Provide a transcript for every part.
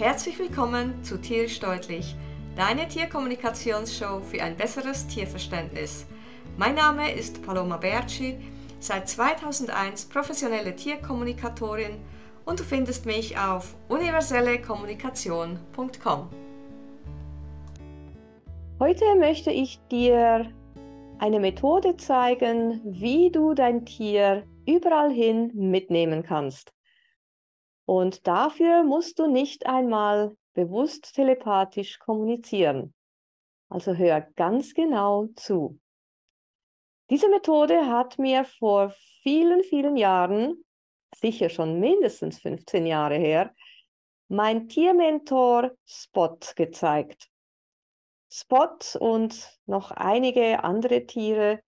Herzlich willkommen zu Tierisch Deutlich, deine Tierkommunikationsshow für ein besseres Tierverständnis. Mein Name ist Paloma Berci, seit 2001 professionelle Tierkommunikatorin und du findest mich auf universellekommunikation.com. Heute möchte ich dir eine Methode zeigen, wie du dein Tier überall hin mitnehmen kannst. Und dafür musst du nicht einmal bewusst telepathisch kommunizieren. Also hör ganz genau zu. Diese Methode hat mir vor vielen, vielen Jahren, sicher schon mindestens 15 Jahre her, mein Tiermentor Spot gezeigt. Spot und noch einige andere Tiere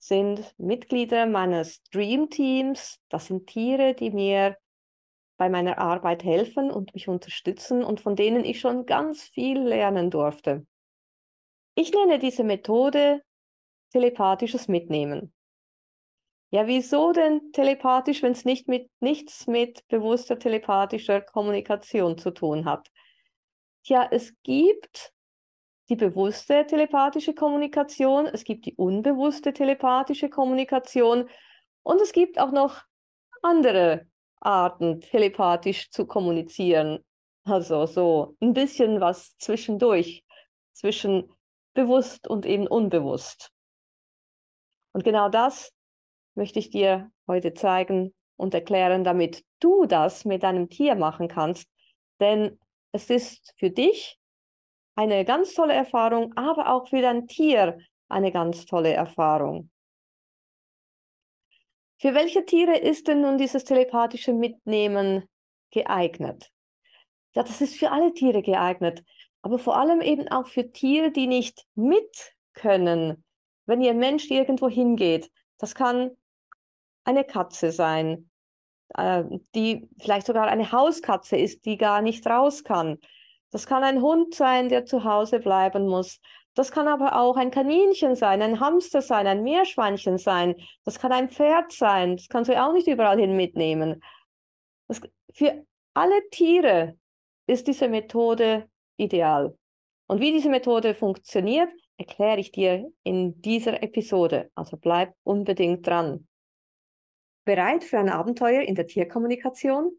sind Mitglieder meines Dream Teams. Das sind Tiere, die mir bei meiner Arbeit helfen und mich unterstützen und von denen ich schon ganz viel lernen durfte. Ich nenne diese Methode telepathisches Mitnehmen. Ja, wieso denn telepathisch, wenn es nicht mit, nichts mit bewusster telepathischer Kommunikation zu tun hat? Tja, es gibt die bewusste telepathische Kommunikation, es gibt die unbewusste telepathische Kommunikation und es gibt auch noch andere Arten, telepathisch zu kommunizieren. Also so ein bisschen was zwischendurch, zwischen bewusst und eben unbewusst. Und genau das möchte ich dir heute zeigen und erklären, damit du das mit deinem Tier machen kannst. Denn es ist für dich eine ganz tolle Erfahrung, aber auch für dein Tier eine ganz tolle Erfahrung. Für welche Tiere ist denn nun dieses telepathische Mitnehmen geeignet? Ja, das ist für alle Tiere geeignet, aber vor allem eben auch für Tiere, die nicht mit können, wenn ihr Mensch irgendwo hingeht. Das kann eine Katze sein, äh, die vielleicht sogar eine Hauskatze ist, die gar nicht raus kann. Das kann ein Hund sein, der zu Hause bleiben muss. Das kann aber auch ein Kaninchen sein, ein Hamster sein, ein Meerschweinchen sein. Das kann ein Pferd sein. Das kannst du auch nicht überall hin mitnehmen. Das, für alle Tiere ist diese Methode ideal. Und wie diese Methode funktioniert, erkläre ich dir in dieser Episode. Also bleib unbedingt dran. Bereit für ein Abenteuer in der Tierkommunikation?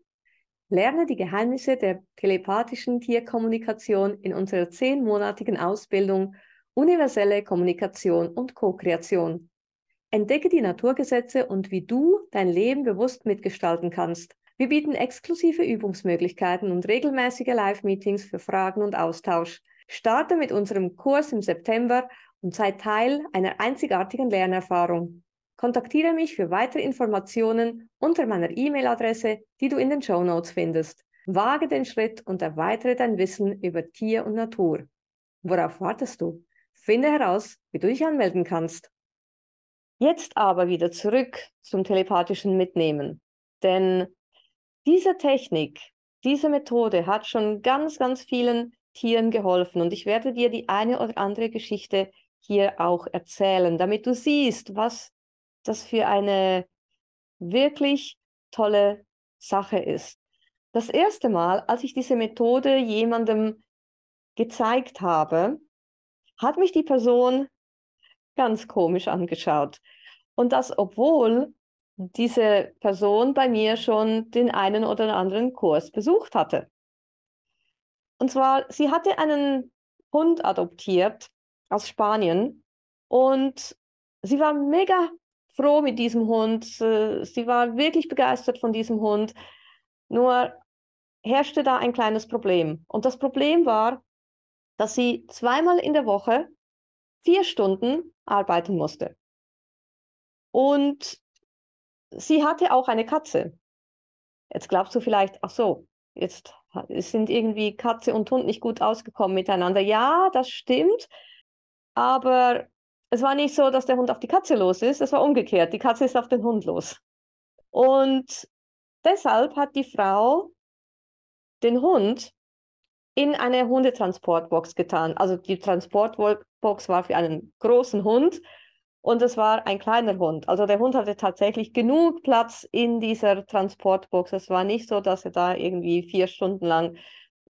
Lerne die Geheimnisse der telepathischen Tierkommunikation in unserer zehnmonatigen Ausbildung universelle Kommunikation und Co-Kreation. Entdecke die Naturgesetze und wie du dein Leben bewusst mitgestalten kannst. Wir bieten exklusive Übungsmöglichkeiten und regelmäßige Live-Meetings für Fragen und Austausch. Starte mit unserem Kurs im September und sei Teil einer einzigartigen Lernerfahrung. Kontaktiere mich für weitere Informationen unter meiner E-Mail-Adresse, die du in den Show Notes findest. Wage den Schritt und erweitere dein Wissen über Tier und Natur. Worauf wartest du? Finde heraus, wie du dich anmelden kannst. Jetzt aber wieder zurück zum telepathischen Mitnehmen. Denn diese Technik, diese Methode hat schon ganz, ganz vielen Tieren geholfen. Und ich werde dir die eine oder andere Geschichte hier auch erzählen, damit du siehst, was das für eine wirklich tolle Sache ist. Das erste Mal, als ich diese Methode jemandem gezeigt habe, hat mich die Person ganz komisch angeschaut. Und das, obwohl diese Person bei mir schon den einen oder anderen Kurs besucht hatte. Und zwar, sie hatte einen Hund adoptiert aus Spanien und sie war mega froh mit diesem Hund. Sie war wirklich begeistert von diesem Hund. Nur herrschte da ein kleines Problem. Und das Problem war, dass sie zweimal in der Woche vier Stunden arbeiten musste. Und sie hatte auch eine Katze. Jetzt glaubst du vielleicht, ach so, jetzt sind irgendwie Katze und Hund nicht gut ausgekommen miteinander. Ja, das stimmt. Aber es war nicht so, dass der Hund auf die Katze los ist. Es war umgekehrt. Die Katze ist auf den Hund los. Und deshalb hat die Frau den Hund in eine Hundetransportbox getan. Also die Transportbox war für einen großen Hund und es war ein kleiner Hund. Also der Hund hatte tatsächlich genug Platz in dieser Transportbox. Es war nicht so, dass er da irgendwie vier Stunden lang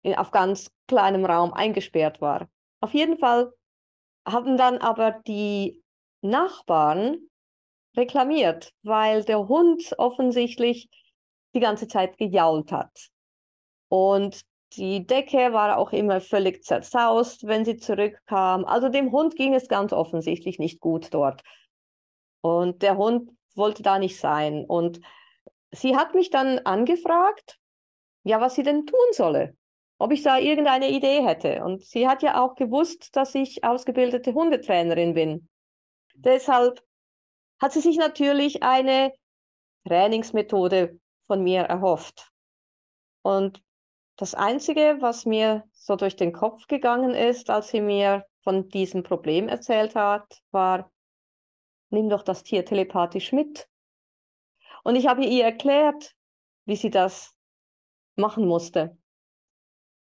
in, auf ganz kleinem Raum eingesperrt war. Auf jeden Fall haben dann aber die Nachbarn reklamiert, weil der Hund offensichtlich die ganze Zeit gejault hat. Und die Decke war auch immer völlig zerzaust, wenn sie zurückkam. Also dem Hund ging es ganz offensichtlich nicht gut dort. Und der Hund wollte da nicht sein. Und sie hat mich dann angefragt, ja, was sie denn tun solle, ob ich da irgendeine Idee hätte. Und sie hat ja auch gewusst, dass ich ausgebildete Hundetrainerin bin. Deshalb hat sie sich natürlich eine Trainingsmethode von mir erhofft. Und das Einzige, was mir so durch den Kopf gegangen ist, als sie mir von diesem Problem erzählt hat, war, nimm doch das Tier telepathisch mit. Und ich habe ihr erklärt, wie sie das machen musste.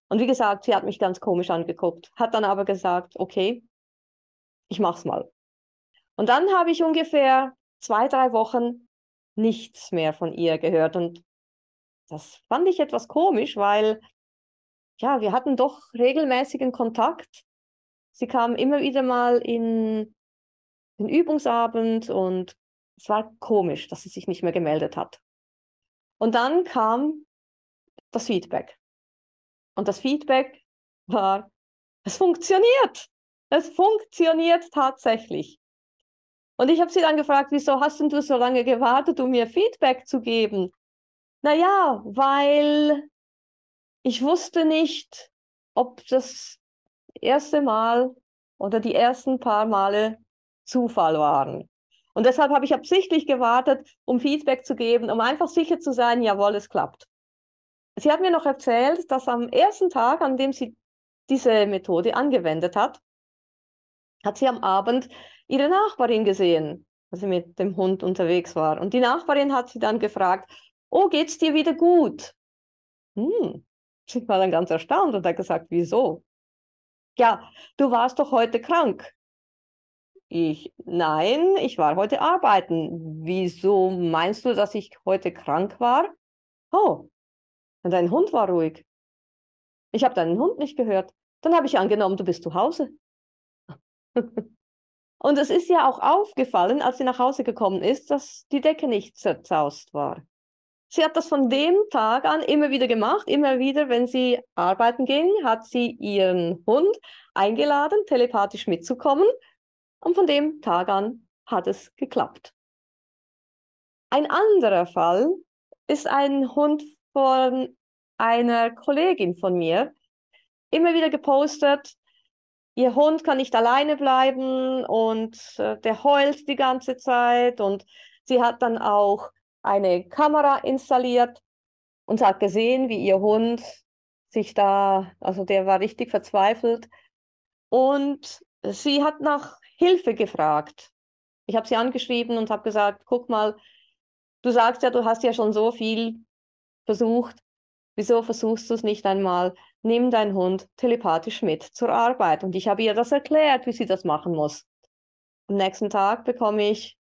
Und wie gesagt, sie hat mich ganz komisch angeguckt, hat dann aber gesagt, okay, ich mach's mal. Und dann habe ich ungefähr zwei, drei Wochen nichts mehr von ihr gehört. Und das fand ich etwas komisch, weil ja, wir hatten doch regelmäßigen Kontakt. Sie kam immer wieder mal in den Übungsabend und es war komisch, dass sie sich nicht mehr gemeldet hat. Und dann kam das Feedback. Und das Feedback war, es funktioniert. Es funktioniert tatsächlich. Und ich habe sie dann gefragt, wieso hast denn du so lange gewartet, um mir Feedback zu geben? Naja, weil ich wusste nicht, ob das erste Mal oder die ersten paar Male Zufall waren. Und deshalb habe ich absichtlich gewartet, um Feedback zu geben, um einfach sicher zu sein, jawohl, es klappt. Sie hat mir noch erzählt, dass am ersten Tag, an dem sie diese Methode angewendet hat, hat sie am Abend ihre Nachbarin gesehen, als sie mit dem Hund unterwegs war. Und die Nachbarin hat sie dann gefragt, oh, geht's dir wieder gut? Hm. Sie war dann ganz erstaunt und hat gesagt, wieso? Ja, du warst doch heute krank. Ich, nein, ich war heute arbeiten. Wieso meinst du, dass ich heute krank war? Oh, und dein Hund war ruhig. Ich habe deinen Hund nicht gehört. Dann habe ich angenommen, du bist zu Hause. und es ist ja auch aufgefallen, als sie nach Hause gekommen ist, dass die Decke nicht zerzaust war. Sie hat das von dem Tag an immer wieder gemacht. Immer wieder, wenn sie arbeiten ging, hat sie ihren Hund eingeladen, telepathisch mitzukommen. Und von dem Tag an hat es geklappt. Ein anderer Fall ist ein Hund von einer Kollegin von mir. Immer wieder gepostet, ihr Hund kann nicht alleine bleiben und äh, der heult die ganze Zeit und sie hat dann auch eine Kamera installiert und hat gesehen, wie ihr Hund sich da, also der war richtig verzweifelt. Und sie hat nach Hilfe gefragt. Ich habe sie angeschrieben und habe gesagt, guck mal, du sagst ja, du hast ja schon so viel versucht. Wieso versuchst du es nicht einmal? Nimm deinen Hund telepathisch mit zur Arbeit. Und ich habe ihr das erklärt, wie sie das machen muss. Am nächsten Tag bekomme ich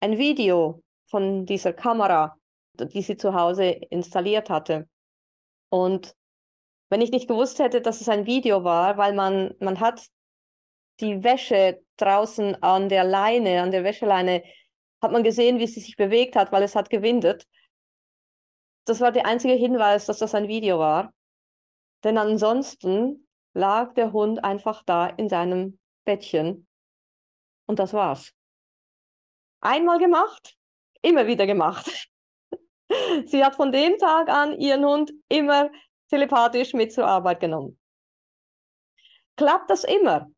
ein Video von dieser Kamera, die sie zu Hause installiert hatte. Und wenn ich nicht gewusst hätte, dass es ein Video war, weil man, man hat die Wäsche draußen an der Leine, an der Wäscheleine, hat man gesehen, wie sie sich bewegt hat, weil es hat gewindet. Das war der einzige Hinweis, dass das ein Video war. Denn ansonsten lag der Hund einfach da in seinem Bettchen. Und das war's. Einmal gemacht, immer wieder gemacht. Sie hat von dem Tag an ihren Hund immer telepathisch mit zur Arbeit genommen. Klappt das immer?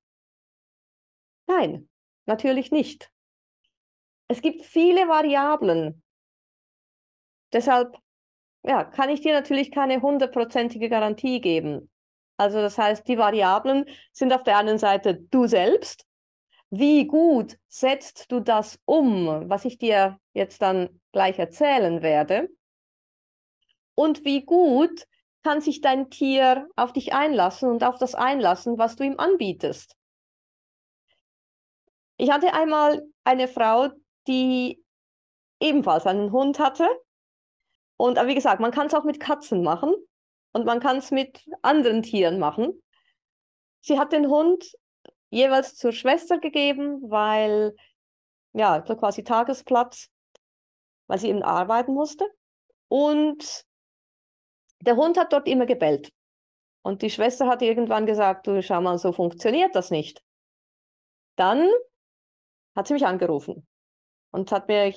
Nein, natürlich nicht. Es gibt viele Variablen. Deshalb ja, kann ich dir natürlich keine hundertprozentige Garantie geben. Also das heißt, die Variablen sind auf der einen Seite du selbst wie gut setzt du das um, was ich dir jetzt dann gleich erzählen werde? Und wie gut kann sich dein Tier auf dich einlassen und auf das einlassen, was du ihm anbietest? Ich hatte einmal eine Frau, die ebenfalls einen Hund hatte. Und wie gesagt, man kann es auch mit Katzen machen. und man kann es mit anderen Tieren machen. Sie hat den Hund jeweils zur Schwester gegeben, weil, ja, so quasi Tagesplatz, weil sie eben arbeiten musste. Und der Hund hat dort immer gebellt. Und die Schwester hat irgendwann gesagt, du schau mal, so funktioniert das nicht. Dann hat sie mich angerufen und hat mir,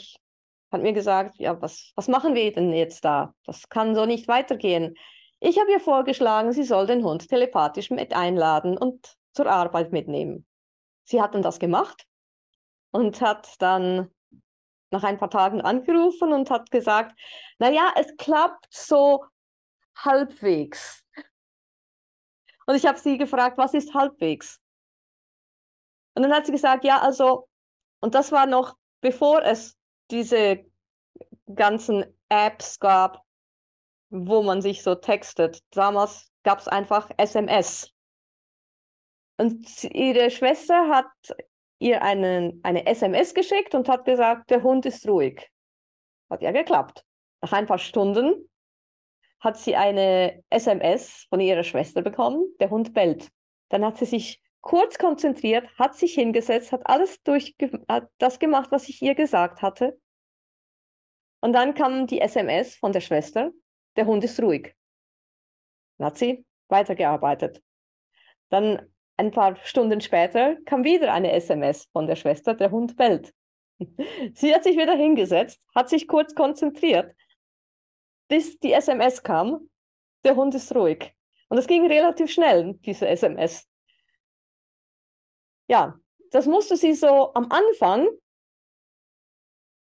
hat mir gesagt, ja, was, was machen wir denn jetzt da? Das kann so nicht weitergehen. Ich habe ihr vorgeschlagen, sie soll den Hund telepathisch mit einladen und zur Arbeit mitnehmen. Sie hat dann das gemacht und hat dann nach ein paar Tagen angerufen und hat gesagt, naja, es klappt so halbwegs. Und ich habe sie gefragt, was ist halbwegs? Und dann hat sie gesagt, ja, also, und das war noch bevor es diese ganzen Apps gab, wo man sich so textet. Damals gab es einfach SMS. Und ihre Schwester hat ihr einen, eine SMS geschickt und hat gesagt, der Hund ist ruhig. Hat ja geklappt. Nach ein paar Stunden hat sie eine SMS von ihrer Schwester bekommen, der Hund bellt. Dann hat sie sich kurz konzentriert, hat sich hingesetzt, hat alles durch hat das gemacht, was ich ihr gesagt hatte. Und dann kam die SMS von der Schwester, der Hund ist ruhig. Dann hat sie weitergearbeitet. Dann ein paar Stunden später kam wieder eine SMS von der Schwester, der Hund bellt. Sie hat sich wieder hingesetzt, hat sich kurz konzentriert, bis die SMS kam, der Hund ist ruhig. Und es ging relativ schnell, diese SMS. Ja, das musste sie so am Anfang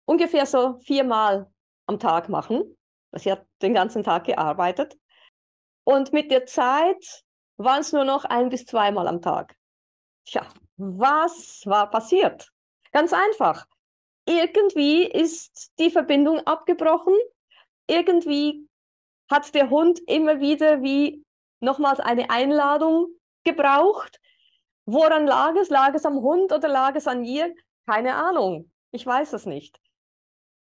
ungefähr so viermal am Tag machen. Sie hat den ganzen Tag gearbeitet. Und mit der Zeit waren es nur noch ein bis zweimal am Tag. Tja, was war passiert? Ganz einfach. Irgendwie ist die Verbindung abgebrochen. Irgendwie hat der Hund immer wieder wie nochmals eine Einladung gebraucht. Woran lag es? Lag es am Hund oder lag es an ihr? Keine Ahnung. Ich weiß es nicht.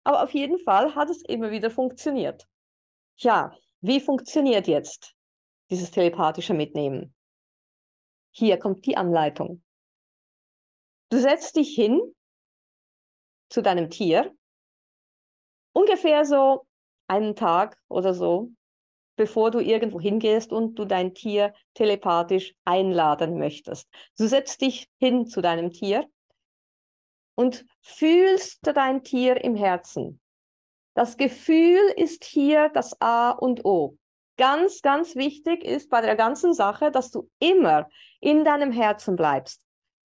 Aber auf jeden Fall hat es immer wieder funktioniert. Ja, wie funktioniert jetzt dieses telepathische Mitnehmen? Hier kommt die Anleitung. Du setzt dich hin zu deinem Tier, ungefähr so einen Tag oder so, bevor du irgendwo hingehst und du dein Tier telepathisch einladen möchtest. Du setzt dich hin zu deinem Tier und fühlst dein Tier im Herzen. Das Gefühl ist hier das A und O. Ganz, ganz wichtig ist bei der ganzen Sache, dass du immer in deinem Herzen bleibst.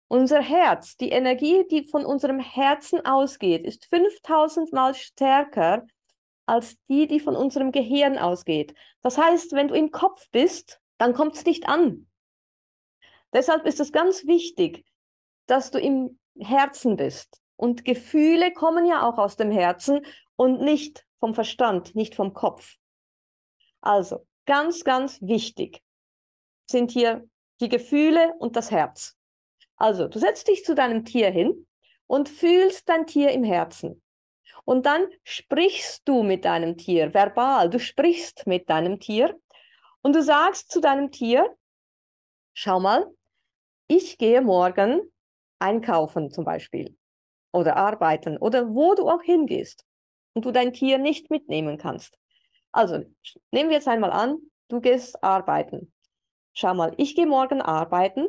Unser Herz, die Energie, die von unserem Herzen ausgeht, ist 5000 Mal stärker als die, die von unserem Gehirn ausgeht. Das heißt, wenn du im Kopf bist, dann kommt es nicht an. Deshalb ist es ganz wichtig, dass du im Herzen bist. Und Gefühle kommen ja auch aus dem Herzen und nicht vom Verstand, nicht vom Kopf. Also, ganz, ganz wichtig sind hier die Gefühle und das Herz. Also, du setzt dich zu deinem Tier hin und fühlst dein Tier im Herzen. Und dann sprichst du mit deinem Tier, verbal, du sprichst mit deinem Tier und du sagst zu deinem Tier, schau mal, ich gehe morgen einkaufen zum Beispiel oder arbeiten oder wo du auch hingehst und du dein Tier nicht mitnehmen kannst. Also nehmen wir jetzt einmal an, du gehst arbeiten. Schau mal, ich gehe morgen arbeiten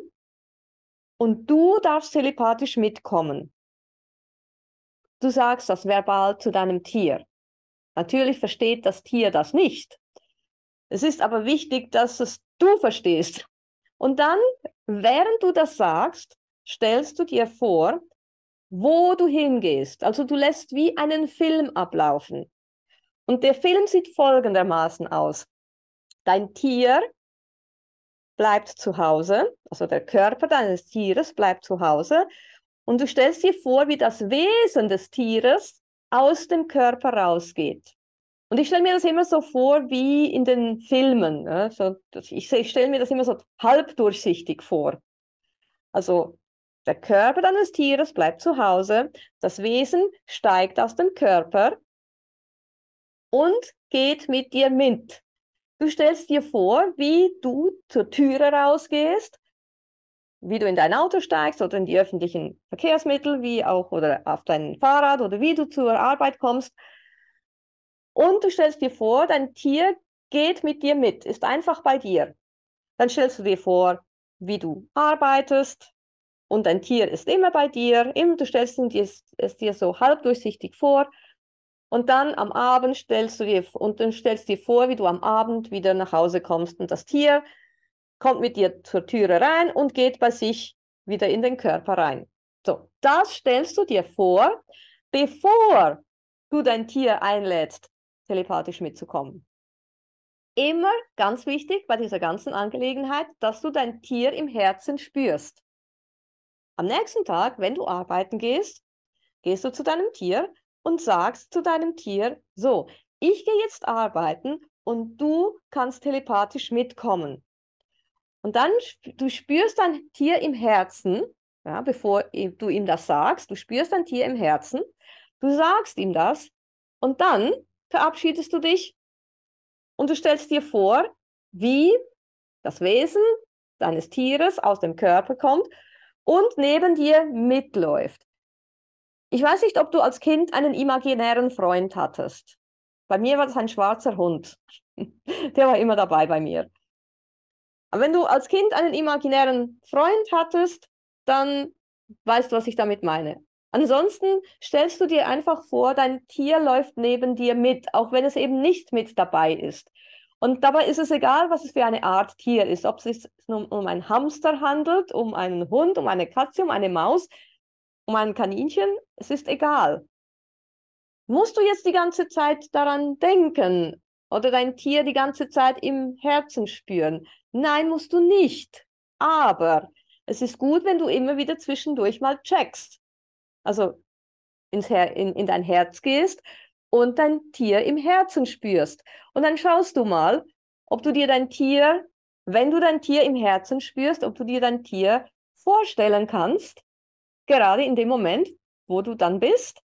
und du darfst telepathisch mitkommen. Du sagst das verbal zu deinem Tier. Natürlich versteht das Tier das nicht. Es ist aber wichtig, dass es du verstehst. Und dann, während du das sagst, stellst du dir vor, wo du hingehst. Also du lässt wie einen Film ablaufen. Und der Film sieht folgendermaßen aus. Dein Tier bleibt zu Hause, also der Körper deines Tieres bleibt zu Hause und du stellst dir vor, wie das Wesen des Tieres aus dem Körper rausgeht. Und ich stelle mir das immer so vor wie in den Filmen. Ne? So, ich, ich stelle mir das immer so halbdurchsichtig vor. Also der Körper deines Tieres bleibt zu Hause, das Wesen steigt aus dem Körper und geht mit dir mit. Du stellst dir vor, wie du zur Türe rausgehst, wie du in dein Auto steigst oder in die öffentlichen Verkehrsmittel, wie auch oder auf dein Fahrrad oder wie du zur Arbeit kommst. Und du stellst dir vor, dein Tier geht mit dir mit, ist einfach bei dir. Dann stellst du dir vor, wie du arbeitest und dein Tier ist immer bei dir. Du stellst es dir so halbdurchsichtig vor und dann am Abend stellst du dir und dann stellst dir vor, wie du am Abend wieder nach Hause kommst und das Tier kommt mit dir zur Türe rein und geht bei sich wieder in den Körper rein. So, das stellst du dir vor, bevor du dein Tier einlädst, telepathisch mitzukommen. Immer ganz wichtig bei dieser ganzen Angelegenheit, dass du dein Tier im Herzen spürst. Am nächsten Tag, wenn du arbeiten gehst, gehst du zu deinem Tier und sagst zu deinem Tier, so, ich gehe jetzt arbeiten und du kannst telepathisch mitkommen. Und dann, du spürst dein Tier im Herzen, ja, bevor du ihm das sagst, du spürst dein Tier im Herzen, du sagst ihm das und dann verabschiedest du dich und du stellst dir vor, wie das Wesen deines Tieres aus dem Körper kommt und neben dir mitläuft. Ich weiß nicht, ob du als Kind einen imaginären Freund hattest. Bei mir war das ein schwarzer Hund. Der war immer dabei bei mir. Aber wenn du als Kind einen imaginären Freund hattest, dann weißt du, was ich damit meine. Ansonsten stellst du dir einfach vor, dein Tier läuft neben dir mit, auch wenn es eben nicht mit dabei ist. Und dabei ist es egal, was es für eine Art Tier ist, ob es sich um, um einen Hamster handelt, um einen Hund, um eine Katze, um eine Maus um ein Kaninchen, es ist egal. Musst du jetzt die ganze Zeit daran denken oder dein Tier die ganze Zeit im Herzen spüren? Nein, musst du nicht. Aber es ist gut, wenn du immer wieder zwischendurch mal checkst. Also ins Her in, in dein Herz gehst und dein Tier im Herzen spürst. Und dann schaust du mal, ob du dir dein Tier, wenn du dein Tier im Herzen spürst, ob du dir dein Tier vorstellen kannst gerade in dem Moment, wo du dann bist,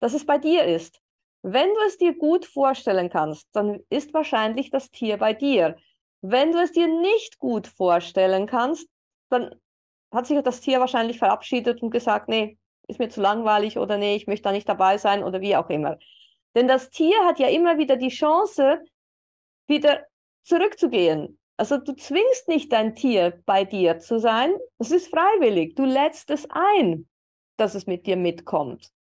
dass es bei dir ist. Wenn du es dir gut vorstellen kannst, dann ist wahrscheinlich das Tier bei dir. Wenn du es dir nicht gut vorstellen kannst, dann hat sich das Tier wahrscheinlich verabschiedet und gesagt, nee, ist mir zu langweilig oder nee, ich möchte da nicht dabei sein oder wie auch immer. Denn das Tier hat ja immer wieder die Chance, wieder zurückzugehen. Also du zwingst nicht dein Tier bei dir zu sein, es ist freiwillig. Du lädst es ein, dass es mit dir mitkommt.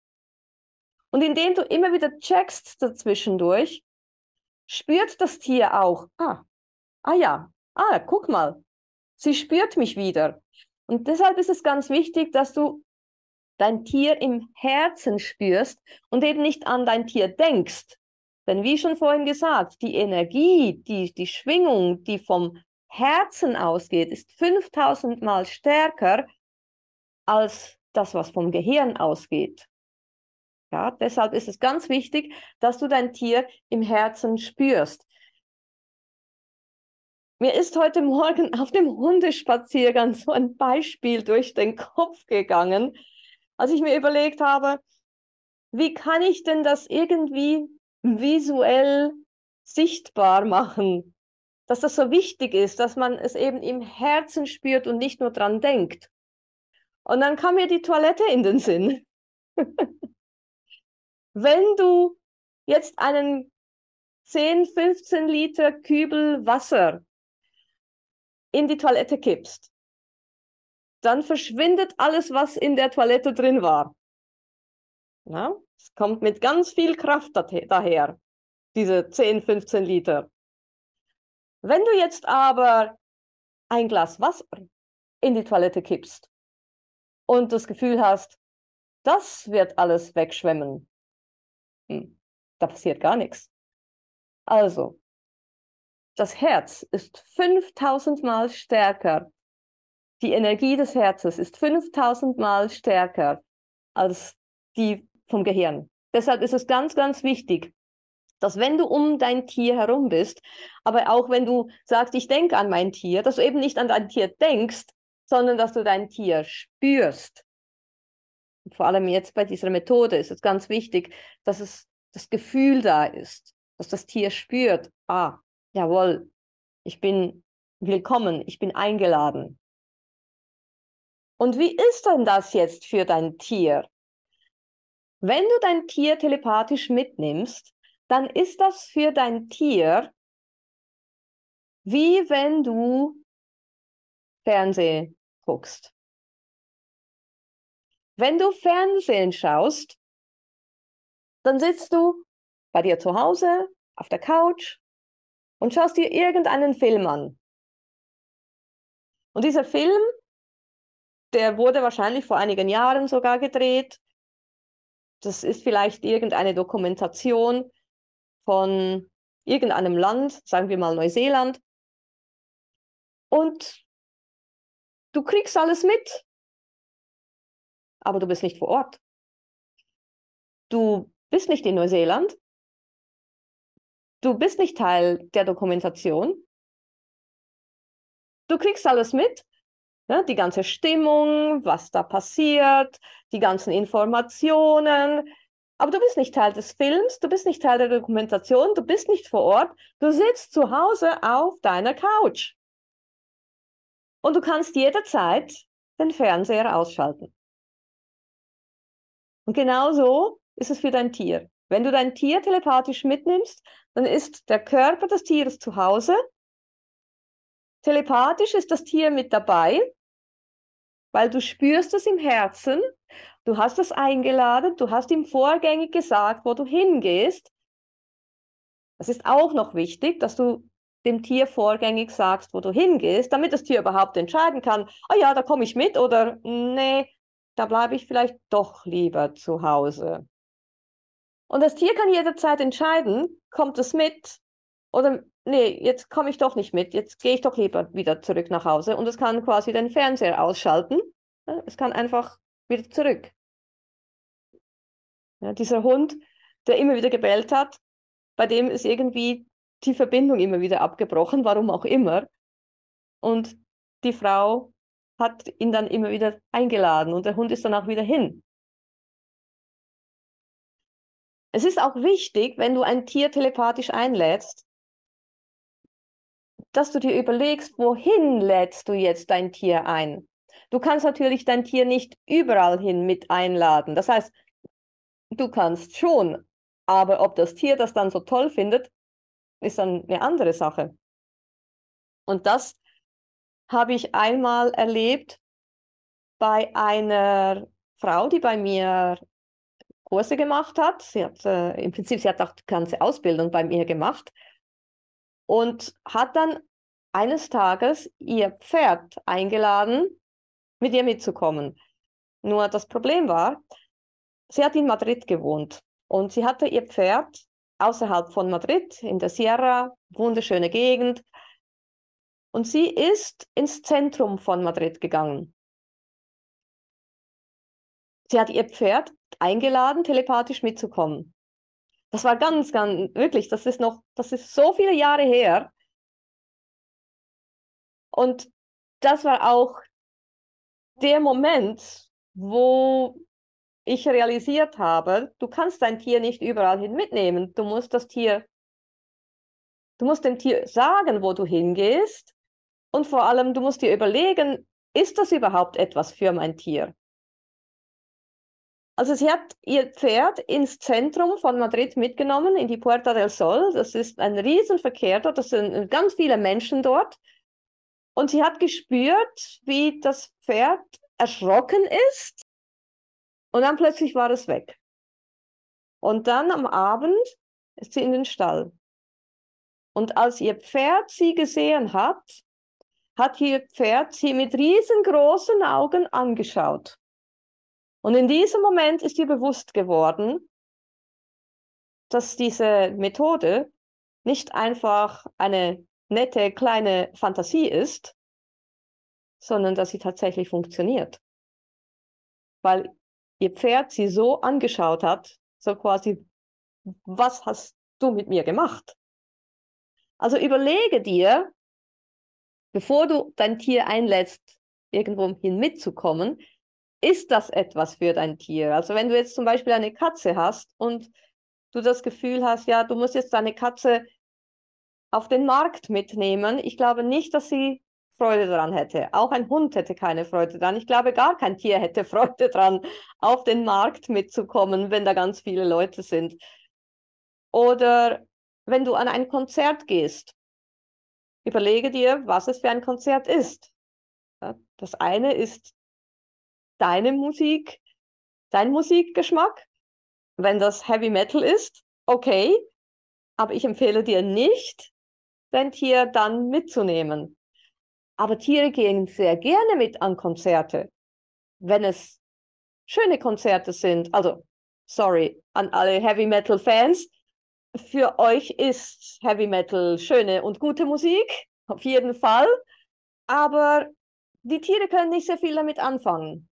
Und indem du immer wieder checkst dazwischendurch, spürt das Tier auch, ah, ah ja, ah, guck mal, sie spürt mich wieder. Und deshalb ist es ganz wichtig, dass du dein Tier im Herzen spürst und eben nicht an dein Tier denkst, denn wie schon vorhin gesagt, die Energie, die, die Schwingung, die vom Herzen ausgeht, ist 5000 Mal stärker als das, was vom Gehirn ausgeht. Ja, deshalb ist es ganz wichtig, dass du dein Tier im Herzen spürst. Mir ist heute Morgen auf dem Hundespaziergang so ein Beispiel durch den Kopf gegangen, als ich mir überlegt habe, wie kann ich denn das irgendwie visuell sichtbar machen, dass das so wichtig ist, dass man es eben im Herzen spürt und nicht nur dran denkt. Und dann kam mir die Toilette in den Sinn. Wenn du jetzt einen 10, 15 Liter Kübel Wasser in die Toilette kippst, dann verschwindet alles, was in der Toilette drin war. Ja? Es kommt mit ganz viel Kraft daher, diese 10, 15 Liter. Wenn du jetzt aber ein Glas Wasser in die Toilette kippst und das Gefühl hast, das wird alles wegschwemmen, hm, da passiert gar nichts. Also, das Herz ist 5000 Mal stärker. Die Energie des Herzens ist 5000 Mal stärker als die vom Gehirn. Deshalb ist es ganz, ganz wichtig, dass wenn du um dein Tier herum bist, aber auch wenn du sagst, ich denke an mein Tier, dass du eben nicht an dein Tier denkst, sondern dass du dein Tier spürst. Und vor allem jetzt bei dieser Methode ist es ganz wichtig, dass es das Gefühl da ist, dass das Tier spürt, ah, jawohl, Ich bin willkommen, ich bin eingeladen. Und wie ist denn das jetzt für dein Tier? Wenn du dein Tier telepathisch mitnimmst, dann ist das für dein Tier wie wenn du Fernsehen guckst. Wenn du Fernsehen schaust, dann sitzt du bei dir zu Hause auf der Couch und schaust dir irgendeinen Film an. Und dieser Film, der wurde wahrscheinlich vor einigen Jahren sogar gedreht. Das ist vielleicht irgendeine Dokumentation von irgendeinem Land, sagen wir mal Neuseeland. Und du kriegst alles mit, aber du bist nicht vor Ort. Du bist nicht in Neuseeland. Du bist nicht Teil der Dokumentation. Du kriegst alles mit, ja, die ganze Stimmung, was da passiert, die ganzen Informationen. Aber du bist nicht Teil des Films, du bist nicht Teil der Dokumentation, du bist nicht vor Ort. Du sitzt zu Hause auf deiner Couch. Und du kannst jederzeit den Fernseher ausschalten. Und genauso ist es für dein Tier. Wenn du dein Tier telepathisch mitnimmst, dann ist der Körper des Tieres zu Hause. Telepathisch ist das Tier mit dabei, weil du spürst es im Herzen, du hast es eingeladen, du hast ihm vorgängig gesagt, wo du hingehst. Das ist auch noch wichtig, dass du dem Tier vorgängig sagst, wo du hingehst, damit das Tier überhaupt entscheiden kann, ah ja, da komme ich mit oder nee, da bleibe ich vielleicht doch lieber zu Hause. Und das Tier kann jederzeit entscheiden, kommt es mit oder nee, jetzt komme ich doch nicht mit, jetzt gehe ich doch lieber wieder zurück nach Hause und es kann quasi den Fernseher ausschalten. Es kann einfach wieder zurück. Ja, dieser Hund, der immer wieder gebellt hat, bei dem ist irgendwie die Verbindung immer wieder abgebrochen, warum auch immer. Und die Frau hat ihn dann immer wieder eingeladen und der Hund ist dann auch wieder hin. Es ist auch wichtig, wenn du ein Tier telepathisch einlädst, dass du dir überlegst, wohin lädst du jetzt dein Tier ein. Du kannst natürlich dein Tier nicht überall hin mit einladen. Das heißt, du kannst schon, aber ob das Tier das dann so toll findet, ist dann eine andere Sache. Und das habe ich einmal erlebt bei einer Frau, die bei mir Kurse gemacht hat. Sie hat äh, im Prinzip, sie hat auch die ganze Ausbildung bei mir gemacht und hat dann eines Tages ihr Pferd eingeladen, mit ihr mitzukommen. Nur das Problem war, sie hat in Madrid gewohnt und sie hatte ihr Pferd außerhalb von Madrid in der Sierra, wunderschöne Gegend. Und sie ist ins Zentrum von Madrid gegangen. Sie hat ihr Pferd eingeladen, telepathisch mitzukommen. Das war ganz, ganz, wirklich, das ist noch, das ist so viele Jahre her. Und das war auch der Moment, wo ich realisiert habe, du kannst dein Tier nicht überall hin mitnehmen. Du musst das Tier, du musst dem Tier sagen, wo du hingehst. Und vor allem, du musst dir überlegen, ist das überhaupt etwas für mein Tier? Also sie hat ihr Pferd ins Zentrum von Madrid mitgenommen, in die Puerta del Sol. Das ist ein Riesenverkehr dort, das sind ganz viele Menschen dort. Und sie hat gespürt, wie das Pferd erschrocken ist und dann plötzlich war es weg. Und dann am Abend ist sie in den Stall. Und als ihr Pferd sie gesehen hat, hat ihr Pferd sie mit riesengroßen Augen angeschaut. Und in diesem Moment ist ihr bewusst geworden, dass diese Methode nicht einfach eine nette kleine Fantasie ist, sondern dass sie tatsächlich funktioniert. Weil ihr Pferd sie so angeschaut hat, so quasi, was hast du mit mir gemacht? Also überlege dir, bevor du dein Tier einlädst, irgendwo hin mitzukommen, ist das etwas für dein Tier? Also wenn du jetzt zum Beispiel eine Katze hast und du das Gefühl hast, ja, du musst jetzt deine Katze auf den Markt mitnehmen, ich glaube nicht, dass sie Freude daran hätte. Auch ein Hund hätte keine Freude daran. Ich glaube, gar kein Tier hätte Freude daran, auf den Markt mitzukommen, wenn da ganz viele Leute sind. Oder wenn du an ein Konzert gehst, überlege dir, was es für ein Konzert ist. Das eine ist deine Musik, dein Musikgeschmack. Wenn das Heavy Metal ist, okay, aber ich empfehle dir nicht, dein Tier dann mitzunehmen. Aber Tiere gehen sehr gerne mit an Konzerte, wenn es schöne Konzerte sind. Also, sorry an alle Heavy Metal Fans. Für euch ist Heavy Metal schöne und gute Musik, auf jeden Fall. Aber die Tiere können nicht sehr viel damit anfangen.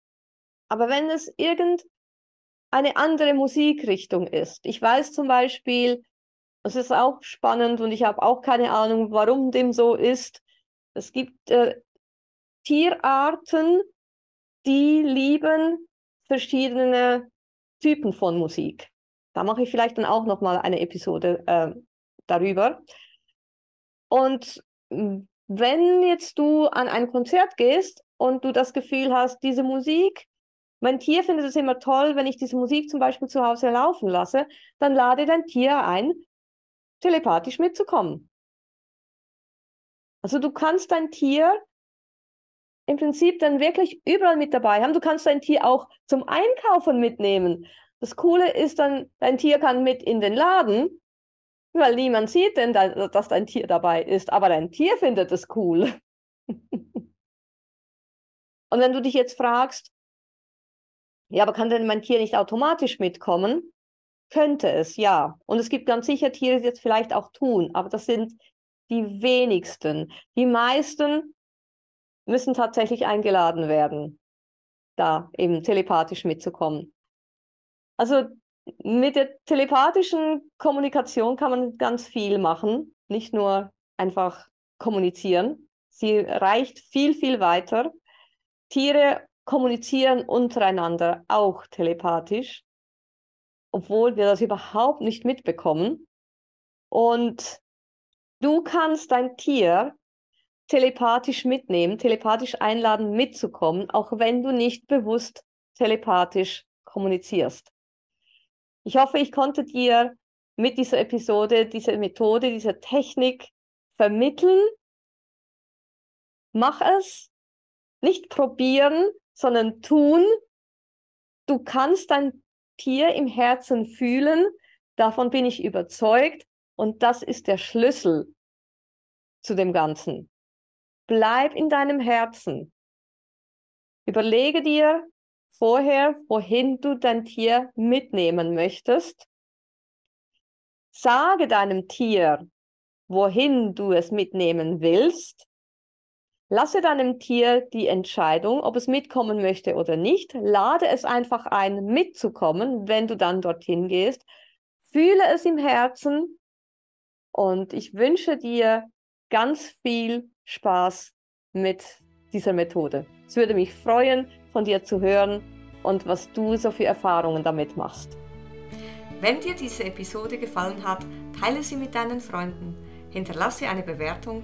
Aber wenn es irgendeine andere Musikrichtung ist, ich weiß zum Beispiel, das ist auch spannend und ich habe auch keine Ahnung, warum dem so ist. Es gibt äh, Tierarten, die lieben verschiedene Typen von Musik. Da mache ich vielleicht dann auch noch mal eine Episode äh, darüber. Und hm, wenn jetzt du an ein Konzert gehst und du das Gefühl hast, diese Musik, mein Tier findet es immer toll, wenn ich diese Musik zum Beispiel zu Hause laufen lasse, dann lade dein Tier ein, telepathisch mitzukommen. Also du kannst dein Tier im Prinzip dann wirklich überall mit dabei haben. Du kannst dein Tier auch zum Einkaufen mitnehmen. Das Coole ist dann, dein Tier kann mit in den Laden weil niemand sieht denn, dass dein Tier dabei ist, aber dein Tier findet es cool. Und wenn du dich jetzt fragst, ja, aber kann denn mein Tier nicht automatisch mitkommen? Könnte es, ja. Und es gibt ganz sicher Tiere, die es vielleicht auch tun, aber das sind die wenigsten. Die meisten müssen tatsächlich eingeladen werden, da eben telepathisch mitzukommen. Also mit der telepathischen Kommunikation kann man ganz viel machen, nicht nur einfach kommunizieren. Sie reicht viel, viel weiter. Tiere kommunizieren untereinander auch telepathisch, obwohl wir das überhaupt nicht mitbekommen. Und du kannst dein Tier telepathisch mitnehmen, telepathisch einladen, mitzukommen, auch wenn du nicht bewusst telepathisch kommunizierst. Ich hoffe, ich konnte dir mit dieser Episode diese Methode, diese Technik vermitteln. Mach es. Nicht probieren, sondern tun. Du kannst dein Tier im Herzen fühlen. Davon bin ich überzeugt. Und das ist der Schlüssel zu dem Ganzen. Bleib in deinem Herzen. Überlege dir, vorher, wohin du dein Tier mitnehmen möchtest. Sage deinem Tier, wohin du es mitnehmen willst. Lasse deinem Tier die Entscheidung, ob es mitkommen möchte oder nicht. Lade es einfach ein, mitzukommen, wenn du dann dorthin gehst. Fühle es im Herzen und ich wünsche dir ganz viel Spaß mit dieser Methode. Es würde mich freuen, von dir zu hören und was du so für Erfahrungen damit machst. Wenn dir diese Episode gefallen hat, teile sie mit deinen Freunden, hinterlasse eine Bewertung